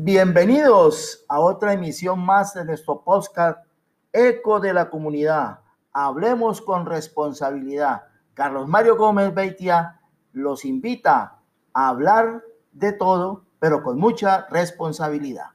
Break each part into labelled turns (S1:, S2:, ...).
S1: Bienvenidos a otra emisión más de nuestro podcast Eco de la Comunidad. Hablemos con responsabilidad. Carlos Mario Gómez Beitia los invita a hablar de todo, pero con mucha responsabilidad.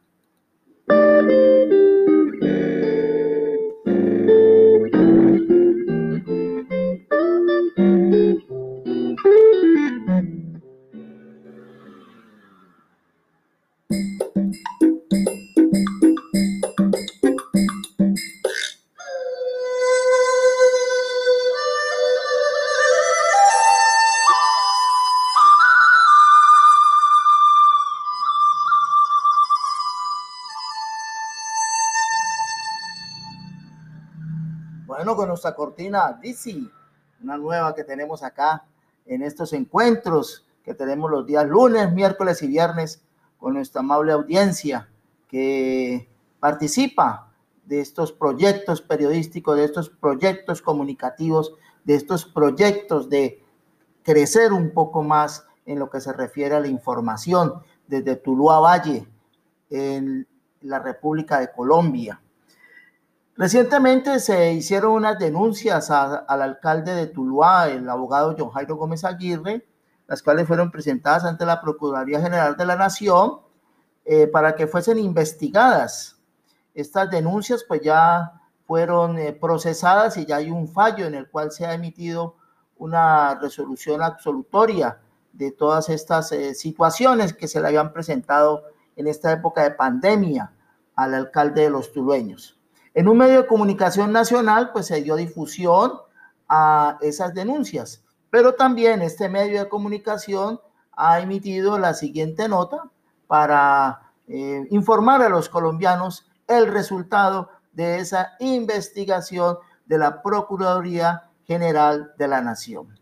S1: Cortina DC, una nueva que tenemos acá en estos encuentros que tenemos los días lunes, miércoles y viernes con nuestra amable audiencia que participa de estos proyectos periodísticos, de estos proyectos comunicativos, de estos proyectos de crecer un poco más en lo que se refiere a la información desde Tuluá Valle, en la República de Colombia. Recientemente se hicieron unas denuncias al alcalde de Tuluá, el abogado John Jairo Gómez Aguirre, las cuales fueron presentadas ante la Procuraduría General de la Nación eh, para que fuesen investigadas. Estas denuncias pues ya fueron eh, procesadas y ya hay un fallo en el cual se ha emitido una resolución absolutoria de todas estas eh, situaciones que se le habían presentado en esta época de pandemia al alcalde de los tulueños. En un medio de comunicación nacional, pues se dio difusión a esas denuncias, pero también este medio de comunicación ha emitido la siguiente nota para eh, informar a los colombianos el resultado de esa investigación de la Procuraduría General de la Nación.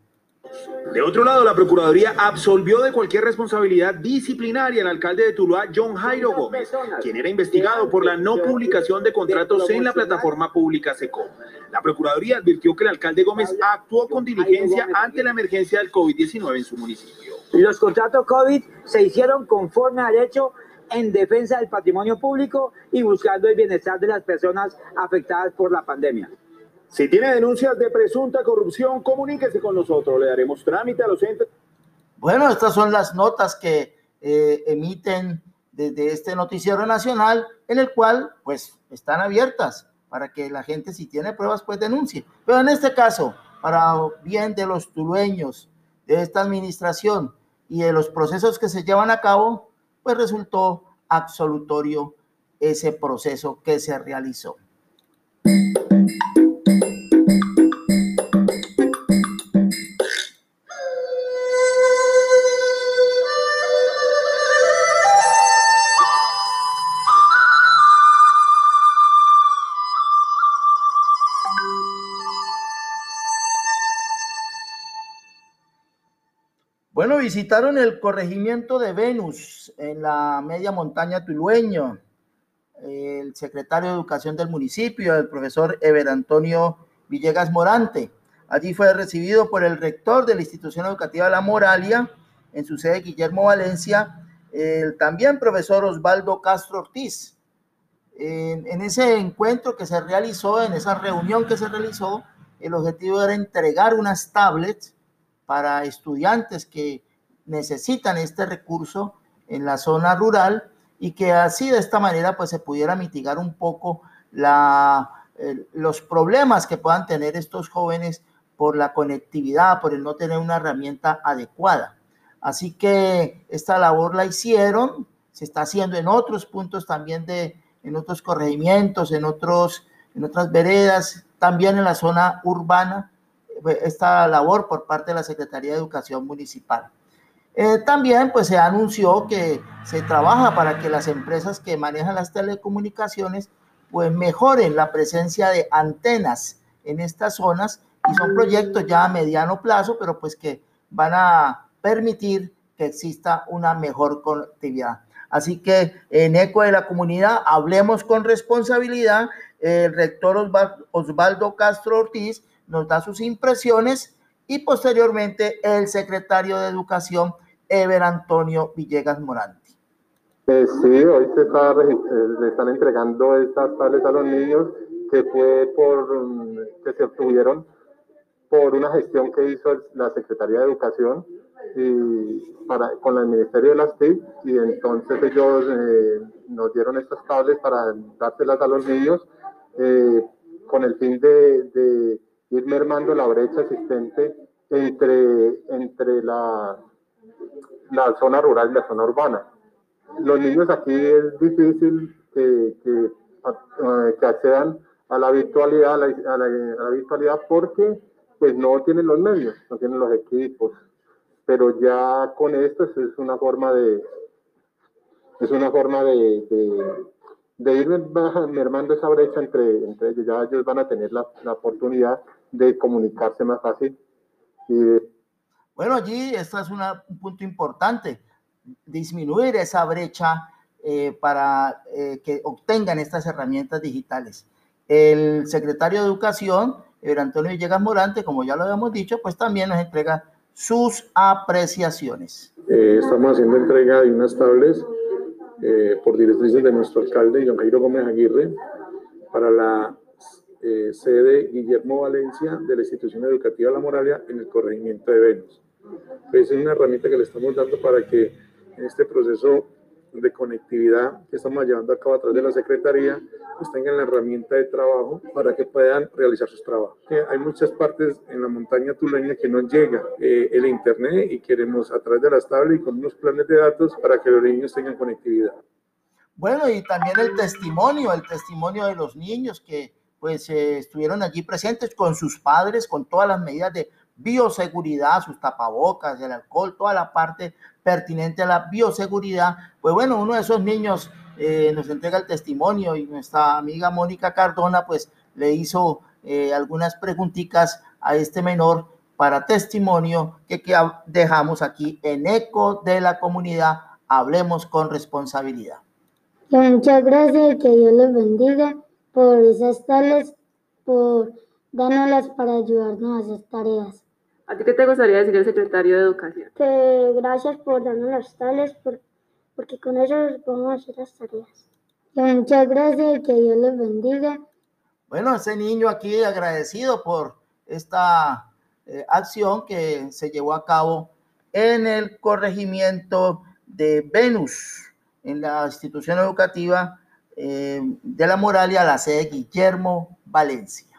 S2: De otro lado, la Procuraduría absolvió de cualquier responsabilidad disciplinaria al alcalde de Tuluá, John Jairo Gómez, quien era investigado por la no publicación de contratos en la plataforma pública SECOM. La Procuraduría advirtió que el alcalde Gómez actuó con diligencia ante la emergencia del COVID-19 en su municipio.
S3: Los contratos COVID se hicieron conforme al hecho en defensa del patrimonio público y buscando el bienestar de las personas afectadas por la pandemia.
S2: Si tiene denuncias de presunta corrupción, comuníquese con nosotros. Le daremos trámite a los entes.
S1: Bueno, estas son las notas que eh, emiten desde este noticiero nacional, en el cual, pues, están abiertas para que la gente, si tiene pruebas, pues denuncie. Pero en este caso, para bien de los tulueños, de esta administración y de los procesos que se llevan a cabo, pues resultó absolutorio ese proceso que se realizó. Visitaron el corregimiento de Venus en la media montaña tulueño. El secretario de Educación del municipio, el profesor Ever Antonio Villegas Morante. Allí fue recibido por el rector de la institución educativa La Moralia, en su sede Guillermo Valencia, el también profesor Osvaldo Castro Ortiz. En, en ese encuentro que se realizó, en esa reunión que se realizó, el objetivo era entregar unas tablets para estudiantes que necesitan este recurso en la zona rural y que así de esta manera pues se pudiera mitigar un poco la, los problemas que puedan tener estos jóvenes por la conectividad, por el no tener una herramienta adecuada. Así que esta labor la hicieron, se está haciendo en otros puntos también de, en otros corregimientos, en, otros, en otras veredas, también en la zona urbana, esta labor por parte de la Secretaría de Educación Municipal. Eh, también pues se anunció que se trabaja para que las empresas que manejan las telecomunicaciones pues mejoren la presencia de antenas en estas zonas y son proyectos ya a mediano plazo, pero pues que van a permitir que exista una mejor conectividad. Así que en eco de la comunidad, hablemos con responsabilidad. El rector Osvaldo Castro Ortiz nos da sus impresiones y posteriormente el secretario de Educación, Ever Antonio Villegas Moranti.
S4: Eh, sí, hoy se está, eh, le están entregando estas tablets a los niños que fue por mm, que se obtuvieron por una gestión que hizo la Secretaría de Educación y para, con el Ministerio de las TIC y entonces ellos eh, nos dieron estas tablets para dárselas a los niños eh, con el fin de, de, ir mermando la brecha existente entre, entre la, la zona rural y la zona urbana. Los niños aquí es difícil que, que, eh, que accedan a la virtualidad, a la, a la, a la virtualidad porque pues no tienen los medios, no tienen los equipos, pero ya con esto es una forma de es una forma de, de, ir mermando esa brecha entre, entre ellos, ya ellos van a tener la, la oportunidad de comunicarse más fácil. Y
S1: bueno, allí esto es una, un punto importante, disminuir esa brecha eh, para eh, que obtengan estas herramientas digitales. El secretario de Educación Antonio Villegas Morante, como ya lo habíamos dicho, pues también nos entrega sus apreciaciones.
S5: Eh, estamos haciendo entrega de unas tablets eh, por directrices de nuestro alcalde, John Jairo Gómez Aguirre, para la eh, sede Guillermo Valencia de la institución educativa La Moralia en el corregimiento de Venus. Pues es una herramienta que le estamos dando para que en este proceso de conectividad que estamos llevando a cabo a través de la Secretaría, pues tengan la herramienta de trabajo para que puedan realizar sus trabajos. hay muchas partes en la montaña tuleña que no llega eh, el Internet y queremos a través de las tablas y con unos planes de datos para que los niños tengan conectividad.
S1: Bueno, y también el testimonio, el testimonio de los niños que pues eh, estuvieron allí presentes con sus padres, con todas las medidas de bioseguridad, sus tapabocas, el alcohol, toda la parte pertinente a la bioseguridad. Pues bueno, uno de esos niños eh, nos entrega el testimonio y nuestra amiga Mónica Cardona pues le hizo eh, algunas preguntitas a este menor para testimonio que, que dejamos aquí en eco de la comunidad. Hablemos con responsabilidad.
S6: Muchas gracias que Dios les bendiga por esas tales, por dárnoslas para ayudarnos a hacer tareas.
S7: ¿A ti qué te gustaría decir el secretario de Educación?
S6: Que gracias por darnos las tales, porque con eso podemos hacer las tareas. muchas gracias y que Dios les bendiga.
S1: Bueno, ese niño aquí agradecido por esta eh, acción que se llevó a cabo en el corregimiento de Venus, en la institución educativa eh, de la Moralia, la sede Guillermo Valencia.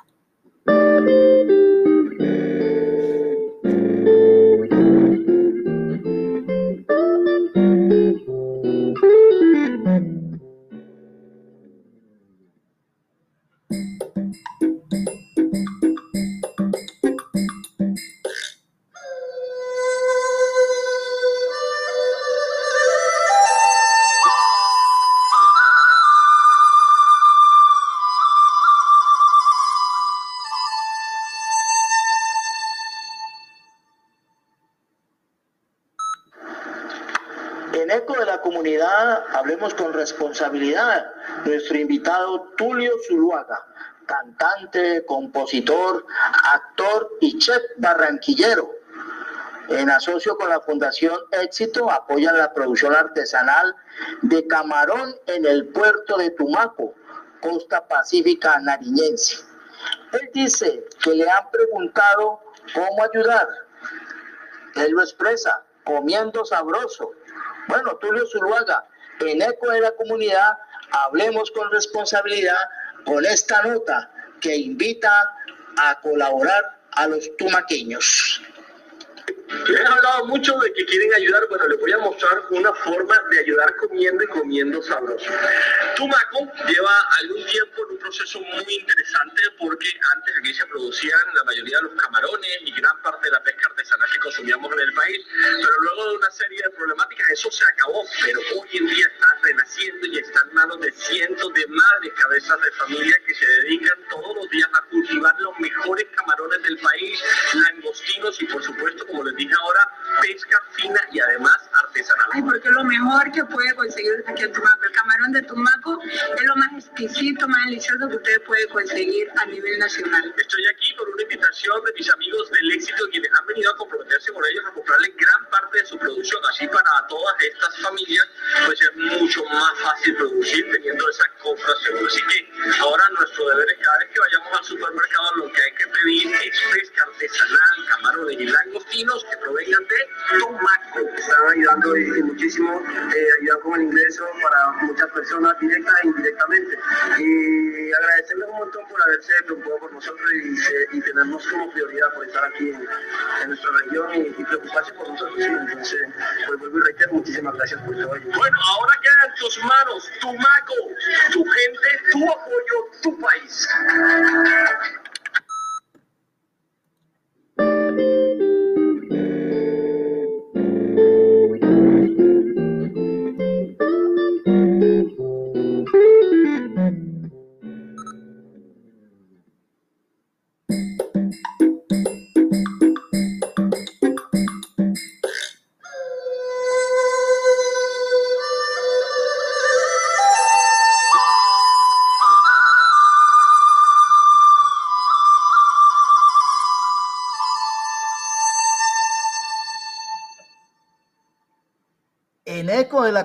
S1: Responsabilidad. Nuestro invitado Tulio Zuluaga, cantante, compositor, actor y chef barranquillero. En asocio con la Fundación Éxito apoyan la producción artesanal de camarón en el puerto de Tumaco, costa pacífica nariñense. Él dice que le han preguntado cómo ayudar. Él lo expresa, comiendo sabroso. Bueno, Tulio Zuluaga, en eco de la comunidad, hablemos con responsabilidad con esta nota que invita a colaborar a los tumaqueños.
S8: Les han hablado mucho de que quieren ayudar. Bueno, les voy a mostrar una forma de ayudar comiendo y comiendo sabroso. Tumaco lleva algún tiempo en un proceso muy interesante porque antes aquí se producían la mayoría de los camarones y gran parte de la pesca artesanal que consumíamos en el país. Pero luego de una serie de problemáticas eso se acabó. Pero hoy en día está renaciendo y está en manos de cientos de madres, cabezas de familia que se dedican todos los días a cultivar los mejores camarones del país, langostinos y por supuesto, como les dije ahora, pesca fina y además artesanal.
S9: Ay, porque lo mejor que puede conseguir aquí en Tumaco, el camarón de Tumaco es lo más exquisito, más delicioso que usted puede conseguir a nivel nacional.
S8: Estoy aquí con una invitación de mis amigos del éxito quienes han venido a comprometerse con ellos a comprarle gran parte de su producción, así para todas estas familias, pues es mucho más fácil producir teniendo esa compra segura. Así que ahora nuestro deber es cada vez que vayamos al supermercado lo que hay que pedir es pesca artesanal, camarones y langostinos que provengan de Tomaco.
S10: Están ayudando muchísimo, eh, con el ingreso para muchas personas directas e indirectamente. Y agradecerles un montón por haberse preocupado por nosotros y, y tenernos como prioridad por estar aquí en, nuestra región y, preocuparse por nosotros. Entonces, pues vuelvo y reitero, muchísimas gracias por todo ello.
S8: Bueno, ahora queda en tus manos, tu maco, tu gente, tu apoyo, tu país.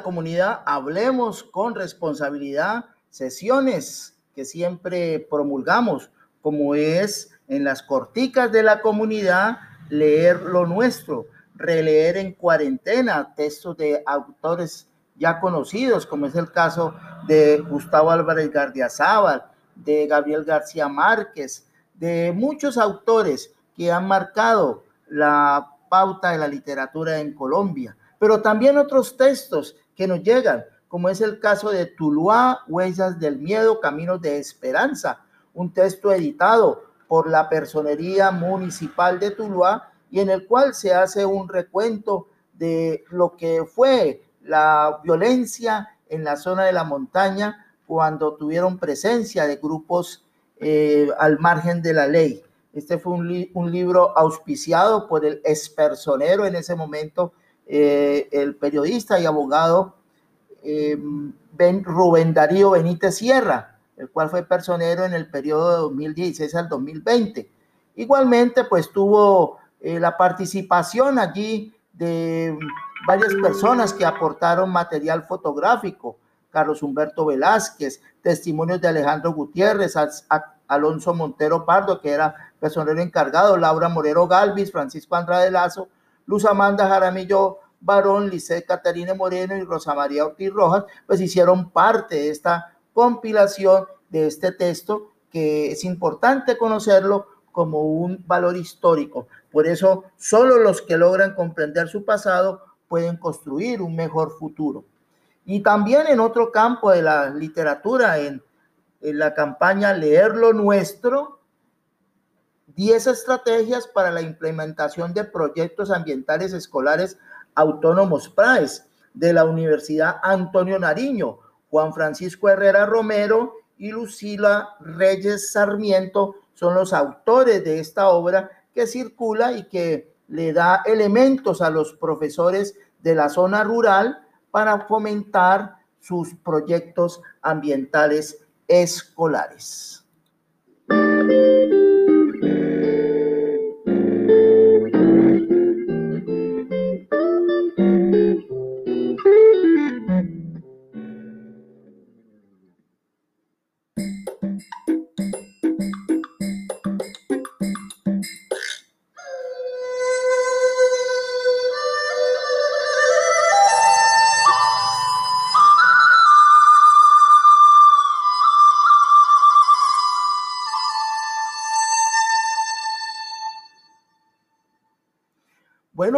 S1: Comunidad, hablemos con responsabilidad, sesiones que siempre promulgamos, como es en las corticas de la comunidad, leer lo nuestro, releer en cuarentena textos de autores ya conocidos, como es el caso de Gustavo Álvarez Gardiazabal, de Gabriel García Márquez, de muchos autores que han marcado la pauta de la literatura en Colombia pero también otros textos que nos llegan, como es el caso de Tuluá, Huellas del Miedo, Caminos de Esperanza, un texto editado por la Personería Municipal de Tuluá y en el cual se hace un recuento de lo que fue la violencia en la zona de la montaña cuando tuvieron presencia de grupos eh, al margen de la ley. Este fue un, un libro auspiciado por el expersonero en ese momento, eh, el periodista y abogado eh, ben, Rubén Darío Benítez Sierra, el cual fue personero en el periodo de 2016 al 2020. Igualmente, pues tuvo eh, la participación allí de varias personas que aportaron material fotográfico, Carlos Humberto Velázquez, testimonios de Alejandro Gutiérrez, Alonso Montero Pardo, que era personero encargado, Laura Morero Galvis, Francisco Andrade Lazo, Luz Amanda Jaramillo Barón, Lice Catarina Moreno y Rosa María Ortiz Rojas, pues hicieron parte de esta compilación de este texto que es importante conocerlo como un valor histórico. Por eso, solo los que logran comprender su pasado pueden construir un mejor futuro. Y también en otro campo de la literatura, en la campaña Leer lo Nuestro, 10 estrategias para la implementación de proyectos ambientales escolares autónomos PRAES de la Universidad Antonio Nariño, Juan Francisco Herrera Romero y Lucila Reyes Sarmiento son los autores de esta obra que circula y que le da elementos a los profesores de la zona rural para fomentar sus proyectos ambientales escolares.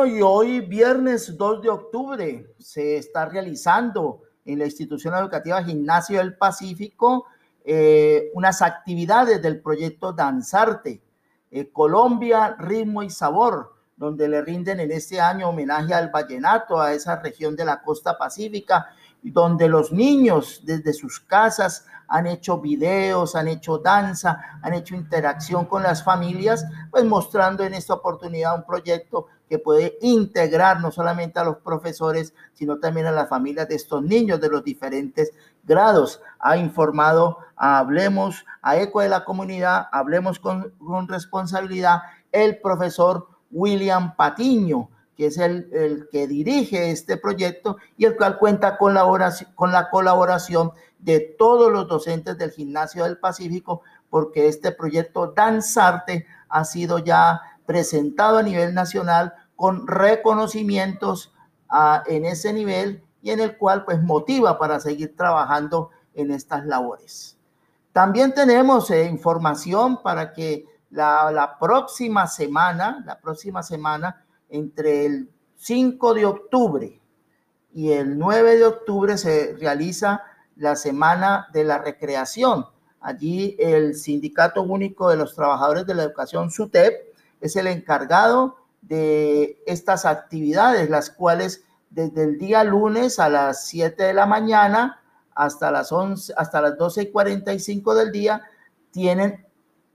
S1: Y hoy viernes 2 de octubre se está realizando en la institución educativa Gimnasio del Pacífico eh, unas actividades del proyecto Danzarte, eh, Colombia, Ritmo y Sabor, donde le rinden en este año homenaje al vallenato, a esa región de la costa pacífica, donde los niños desde sus casas han hecho videos, han hecho danza, han hecho interacción con las familias, pues mostrando en esta oportunidad un proyecto que puede integrar no solamente a los profesores, sino también a las familias de estos niños de los diferentes grados. Ha informado Hablemos, a Eco de la Comunidad, Hablemos con, con responsabilidad, el profesor William Patiño, que es el, el, que dirige este proyecto y el cual cuenta con la, oración, con la colaboración de todos los docentes del Gimnasio del Pacífico, porque este proyecto Danzarte ha sido ya presentado a nivel nacional con reconocimientos uh, en ese nivel y en el cual pues motiva para seguir trabajando en estas labores. También tenemos eh, información para que la, la, próxima semana, la próxima semana, entre el 5 de octubre y el 9 de octubre se realiza la Semana de la Recreación. Allí el Sindicato Único de los Trabajadores de la Educación, SUTEP, es el encargado de estas actividades, las cuales desde el día lunes a las 7 de la mañana hasta las 11, hasta las 12 y 45 del día, tienen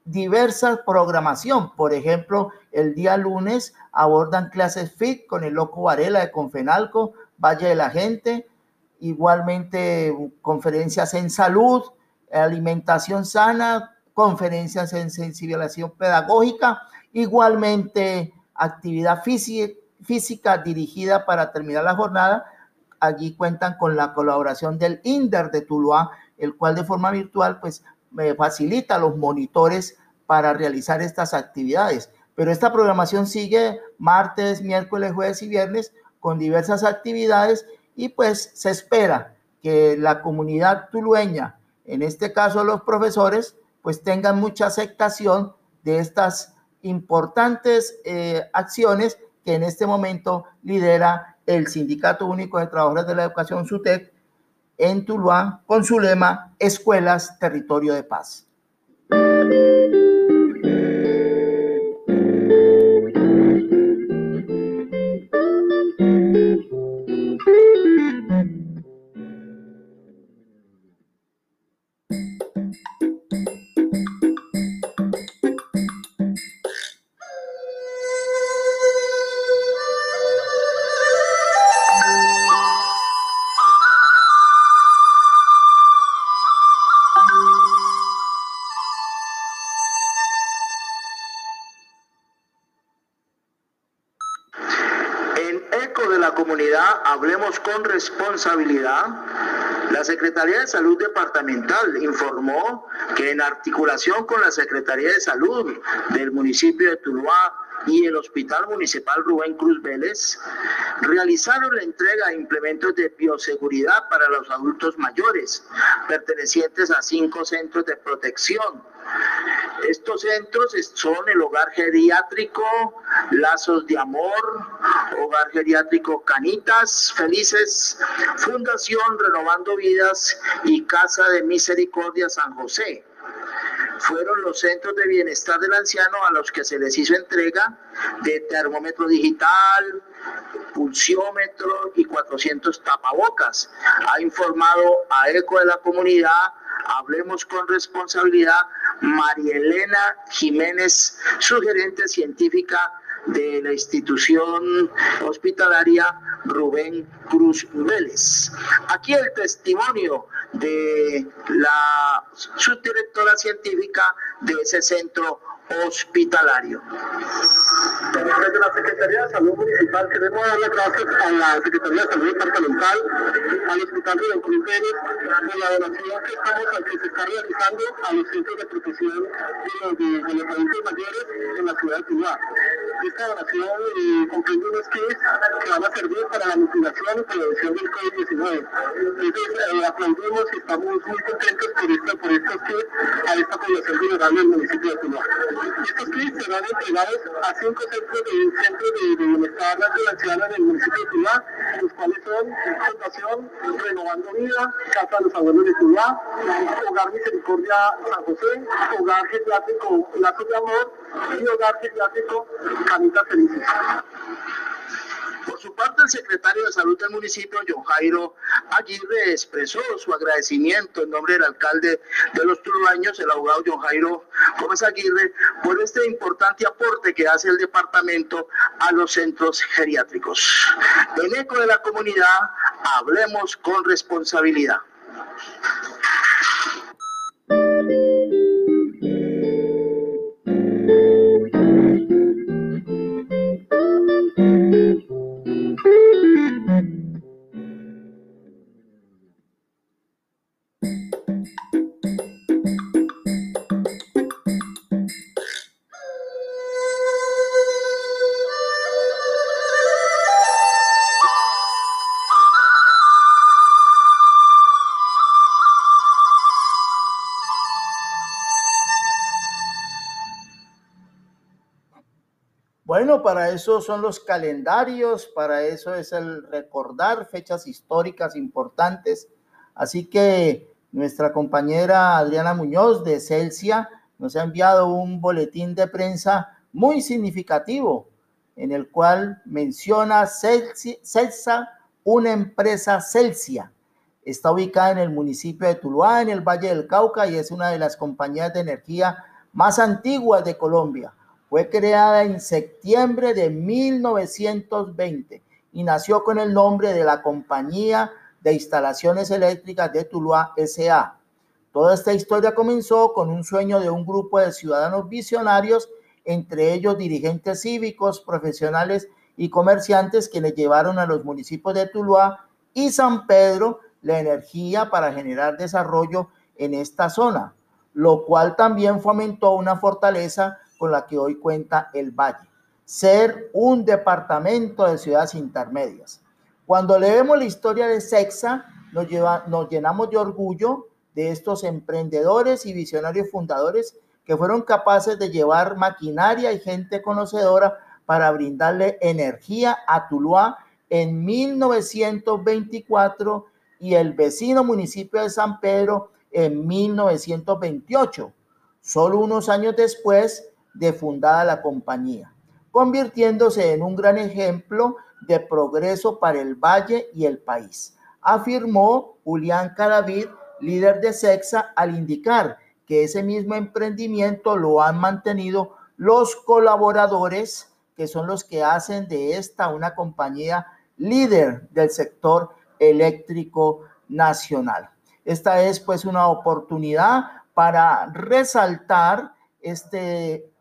S1: diversa programación. Por ejemplo, el día lunes abordan clases FIT con el Loco Varela de Confenalco, Valle de la Gente, igualmente conferencias en salud, alimentación sana, conferencias en sensibilización pedagógica, igualmente actividad física, física dirigida para terminar la jornada allí cuentan con la colaboración del INDER de Tuluá, el cual de forma virtual pues me facilita los monitores para realizar estas actividades. Pero esta programación sigue martes, miércoles, jueves y viernes con diversas actividades y pues se espera que la comunidad tulueña, en este caso los profesores, pues tengan mucha aceptación de estas importantes eh, acciones que en este momento lidera el Sindicato Único de Trabajadores de la Educación, SUTEC, en Tuluá, con su lema Escuelas, Territorio de Paz.
S8: Con responsabilidad. La Secretaría de Salud Departamental informó que en articulación con la Secretaría de Salud del municipio de Tuluá y el Hospital Municipal Rubén Cruz Vélez realizaron la entrega de implementos de bioseguridad para los adultos mayores, pertenecientes a cinco centros de protección estos centros son el Hogar Geriátrico Lazos de Amor, Hogar Geriátrico Canitas Felices, Fundación Renovando Vidas y Casa de Misericordia San José. Fueron los centros de bienestar del anciano a los que se les hizo entrega de termómetro digital, pulsiómetro y 400 tapabocas. Ha informado a ECO de la comunidad Hablemos con responsabilidad. María Elena Jiménez, su gerente científica de la institución hospitalaria Rubén Cruz Vélez. Aquí el testimonio de la subdirectora científica de ese centro hospitalario.
S10: Desde la Secretaría de Salud Municipal queremos dar las gracias a la Secretaría de Salud Departamental, al Hospital de Cruz por la donación que, estamos, que se está realizando a los centros de protección de los, de, los adultos mayores en la ciudad de Tuluá. Esta donación eh, comprende unos que van a servir para la mitigación y prevención del COVID-19. Entonces, eh, aplaudimos y estamos muy contentos por, esta, por estos kits a esta población vulnerable del municipio de Tuluá. Estos kits serán entregados a cinco centros de, centros de, de bienestar nacional en el municipio de Tuluá, los cuales son Fundación Renovando Vida, Casa de los Abuelos de Tuluá, Hogar Misericordia San José, Hogar Geriátrico Lazos de Amor y Hogar Geriátrico Canitas Felices.
S8: Por su parte, el secretario de Salud del municipio, John Jairo Aguirre, expresó su agradecimiento en nombre del alcalde de los Tuluaños, el abogado John Jairo Gómez Aguirre, por este importante aporte que hace el departamento a los centros geriátricos. En eco de la comunidad, hablemos con responsabilidad.
S1: Para eso son los calendarios, para eso es el recordar fechas históricas importantes. Así que nuestra compañera Adriana Muñoz de Celsia nos ha enviado un boletín de prensa muy significativo en el cual menciona Celsa, una empresa Celsia. Está ubicada en el municipio de Tuluá, en el Valle del Cauca, y es una de las compañías de energía más antiguas de Colombia fue creada en septiembre de 1920 y nació con el nombre de la Compañía de Instalaciones Eléctricas de Tuluá S.A. Toda esta historia comenzó con un sueño de un grupo de ciudadanos visionarios, entre ellos dirigentes cívicos, profesionales y comerciantes, quienes llevaron a los municipios de Tuluá y San Pedro la energía para generar desarrollo en esta zona, lo cual también fomentó una fortaleza con la que hoy cuenta el Valle, ser un departamento de ciudades intermedias. Cuando leemos la historia de Sexa, nos, lleva, nos llenamos de orgullo de estos emprendedores y visionarios fundadores que fueron capaces de llevar maquinaria y gente conocedora para brindarle energía a Tuluá en 1924 y el vecino municipio de San Pedro en 1928. Solo unos años después, de fundada la compañía, convirtiéndose en un gran ejemplo de progreso para el valle y el país, afirmó Julián Cadavid, líder de SEXA, al indicar que ese mismo emprendimiento lo han mantenido los colaboradores, que son los que hacen de esta una compañía líder del sector eléctrico nacional. Esta es pues una oportunidad para resaltar este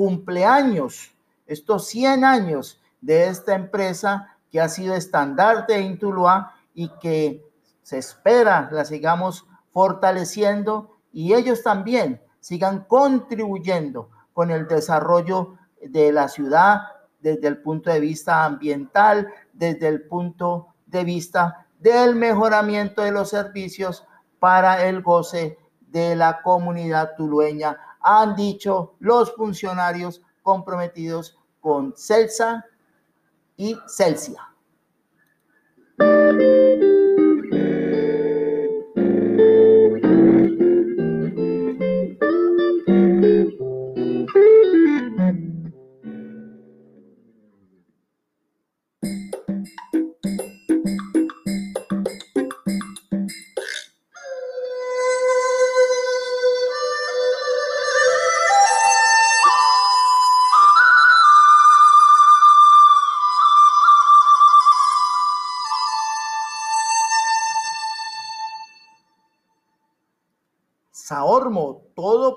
S1: cumpleaños, estos 100 años de esta empresa que ha sido estandarte en Tuluá y que se espera la sigamos fortaleciendo y ellos también sigan contribuyendo con el desarrollo de la ciudad desde el punto de vista ambiental, desde el punto de vista del mejoramiento de los servicios para el goce de la comunidad tulueña han dicho los funcionarios comprometidos con Celsa y Celsia.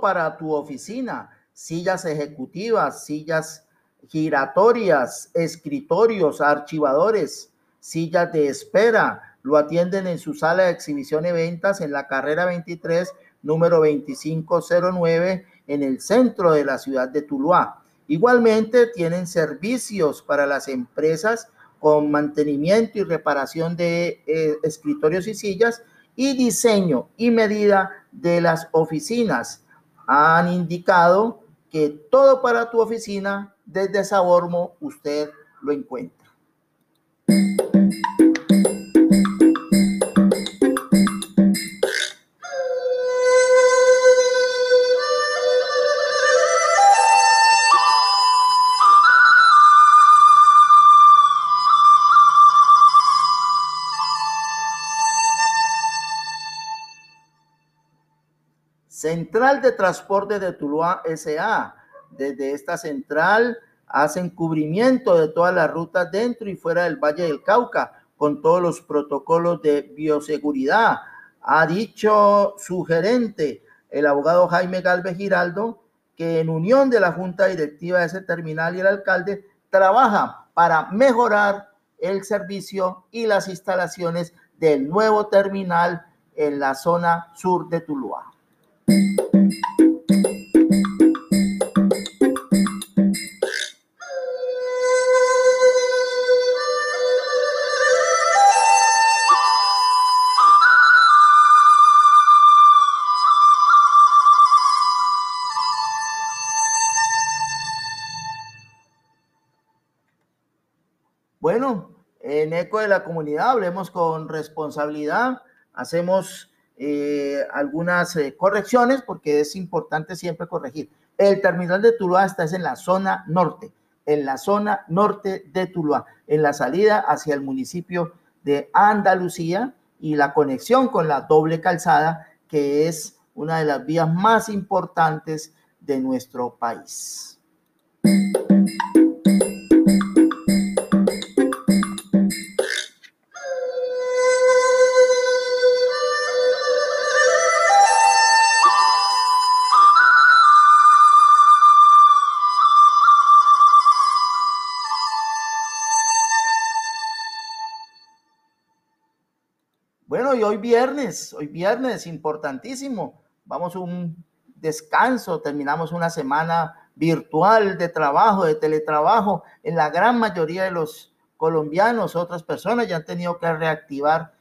S1: Para tu oficina, sillas ejecutivas, sillas giratorias, escritorios, archivadores, sillas de espera. Lo atienden en su sala de exhibición y en la carrera 23, número 2509, en el centro de la ciudad de Tuluá. Igualmente tienen servicios para las empresas con mantenimiento y reparación de eh, escritorios y sillas y diseño y medida de las oficinas. Han indicado que todo para tu oficina desde Sabormo usted lo encuentra. Central de Transporte de Tuluá SA. Desde esta central hacen cubrimiento de todas las rutas dentro y fuera del Valle del Cauca con todos los protocolos de bioseguridad. Ha dicho su gerente, el abogado Jaime Galvez Giraldo, que en unión de la junta directiva de ese terminal y el alcalde trabaja para mejorar el servicio y las instalaciones del nuevo terminal en la zona sur de Tuluá. Bueno, en Eco de la Comunidad hablemos con responsabilidad, hacemos eh, algunas eh, correcciones porque es importante siempre corregir. El terminal de Tuluá está en la zona norte, en la zona norte de Tuluá, en la salida hacia el municipio de Andalucía y la conexión con la doble calzada, que es una de las vías más importantes de nuestro país. Hoy viernes, hoy viernes, importantísimo. Vamos a un descanso, terminamos una semana virtual de trabajo, de teletrabajo. En la gran mayoría de los colombianos, otras personas ya han tenido que reactivar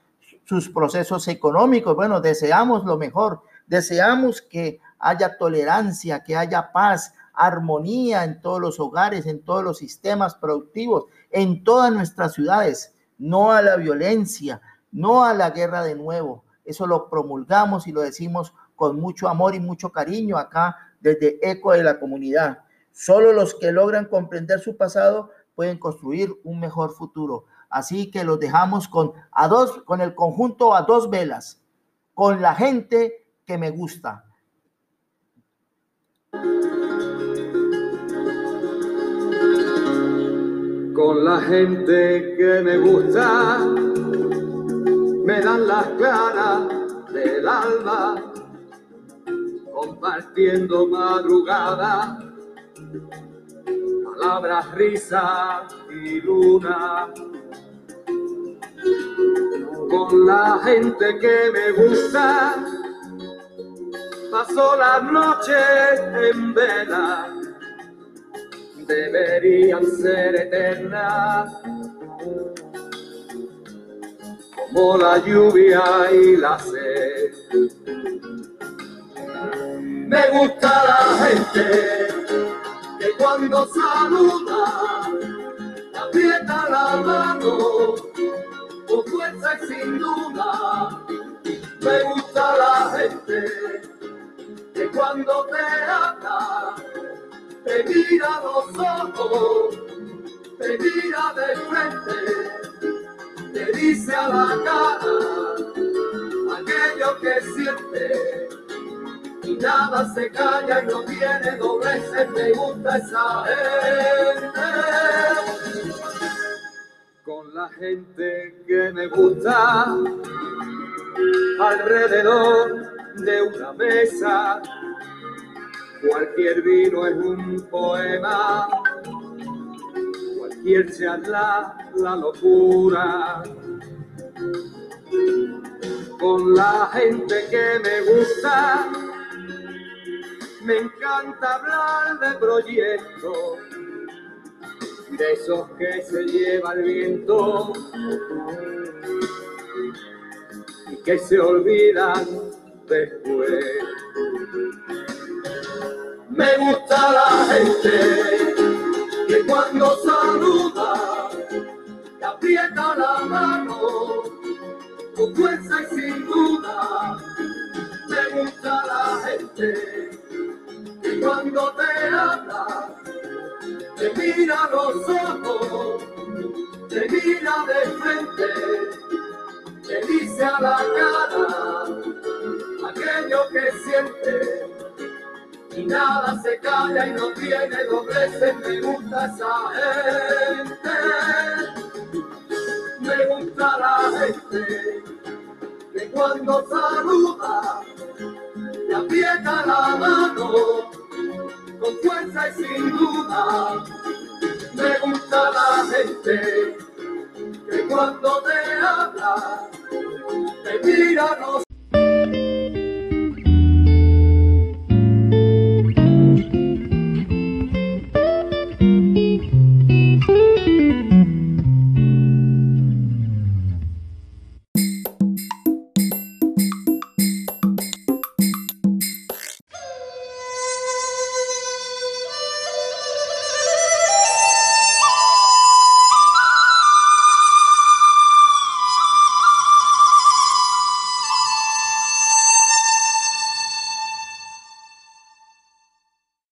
S1: sus procesos económicos. Bueno, deseamos lo mejor, deseamos que haya tolerancia, que haya paz, armonía en todos los hogares, en todos los sistemas productivos, en todas nuestras ciudades, no a la violencia, no a la guerra de nuevo. Eso lo promulgamos y lo decimos con mucho amor y mucho cariño acá desde Eco de la Comunidad. Solo los que logran comprender su pasado pueden construir un mejor futuro. Así que los dejamos con a dos con el conjunto a dos velas, con la gente que me gusta.
S11: Con la gente que me gusta me dan las claras del alma, compartiendo madrugada, palabras, risas y luna. Con la gente que me gusta, paso las noches en vela, deberían ser eternas como la lluvia y la sed. Me gusta la gente que cuando saluda aprieta la mano con fuerza y sin duda. Me gusta la gente que cuando te habla te mira los ojos, te mira de frente te dice a la cara aquello que siente y nada se calla y no tiene dobleces, me gusta esa gente. Con la gente que me gusta alrededor de una mesa, cualquier vino es un poema cualquier charla la locura. Con la gente que me gusta, me encanta hablar de proyectos, de esos que se lleva el viento y que se olvidan después. Me gusta la gente que cuando saluda te aprieta la mano con fuerza y sin duda. Me gusta la gente que cuando te habla te mira los ojos, te mira de frente, te dice a la cara aquello que siente y nada se calla y no tiene dobleces, me gusta esa gente, me gusta la gente que cuando saluda te aprieta la mano con fuerza y sin duda, me gusta la gente que cuando te habla te mira los